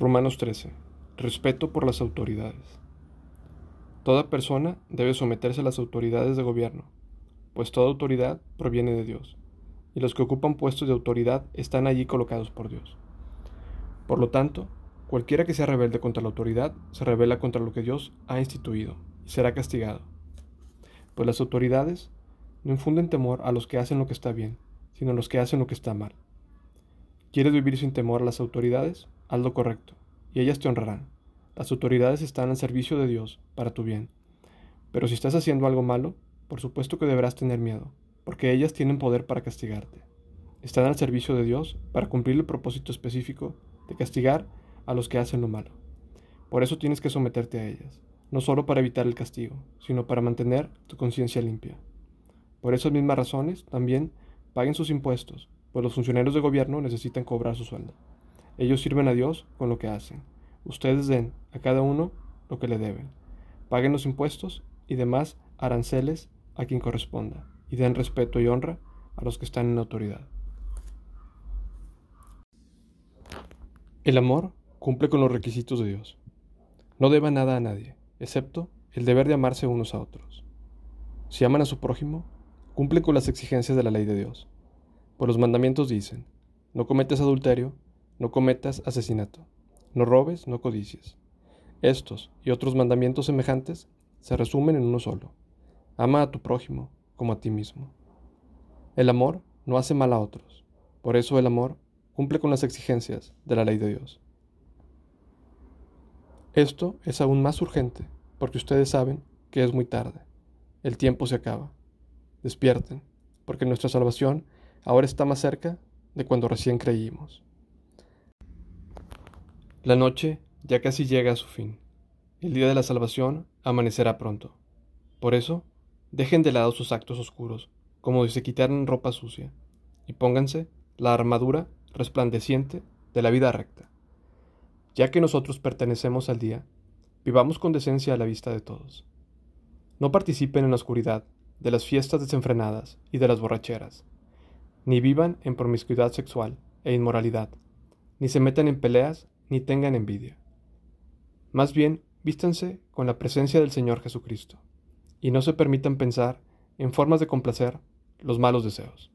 Romanos 13. Respeto por las autoridades. Toda persona debe someterse a las autoridades de gobierno, pues toda autoridad proviene de Dios, y los que ocupan puestos de autoridad están allí colocados por Dios. Por lo tanto, cualquiera que sea rebelde contra la autoridad se rebela contra lo que Dios ha instituido y será castigado. Pues las autoridades no infunden temor a los que hacen lo que está bien, sino a los que hacen lo que está mal. ¿Quieres vivir sin temor a las autoridades? Haz lo correcto, y ellas te honrarán. Las autoridades están al servicio de Dios para tu bien. Pero si estás haciendo algo malo, por supuesto que deberás tener miedo, porque ellas tienen poder para castigarte. Están al servicio de Dios para cumplir el propósito específico de castigar a los que hacen lo malo. Por eso tienes que someterte a ellas, no solo para evitar el castigo, sino para mantener tu conciencia limpia. Por esas mismas razones, también paguen sus impuestos, pues los funcionarios de gobierno necesitan cobrar su sueldo. Ellos sirven a Dios con lo que hacen. Ustedes den a cada uno lo que le deben. Paguen los impuestos y demás aranceles a quien corresponda, y den respeto y honra a los que están en autoridad. El amor cumple con los requisitos de Dios. No deba nada a nadie, excepto el deber de amarse unos a otros. Si aman a su prójimo, cumplen con las exigencias de la ley de Dios. Pues los mandamientos dicen, no cometes adulterio, no cometas asesinato, no robes, no codicies. Estos y otros mandamientos semejantes se resumen en uno solo. Ama a tu prójimo como a ti mismo. El amor no hace mal a otros. Por eso el amor cumple con las exigencias de la ley de Dios. Esto es aún más urgente porque ustedes saben que es muy tarde. El tiempo se acaba. Despierten, porque nuestra salvación ahora está más cerca de cuando recién creímos. La noche ya casi llega a su fin. El día de la salvación amanecerá pronto. Por eso, dejen de lado sus actos oscuros, como si se quitaran ropa sucia, y pónganse la armadura resplandeciente de la vida recta. Ya que nosotros pertenecemos al día, vivamos con decencia a la vista de todos. No participen en la oscuridad de las fiestas desenfrenadas y de las borracheras, ni vivan en promiscuidad sexual e inmoralidad, ni se metan en peleas ni tengan envidia. Más bien, vístanse con la presencia del Señor Jesucristo, y no se permitan pensar en formas de complacer los malos deseos.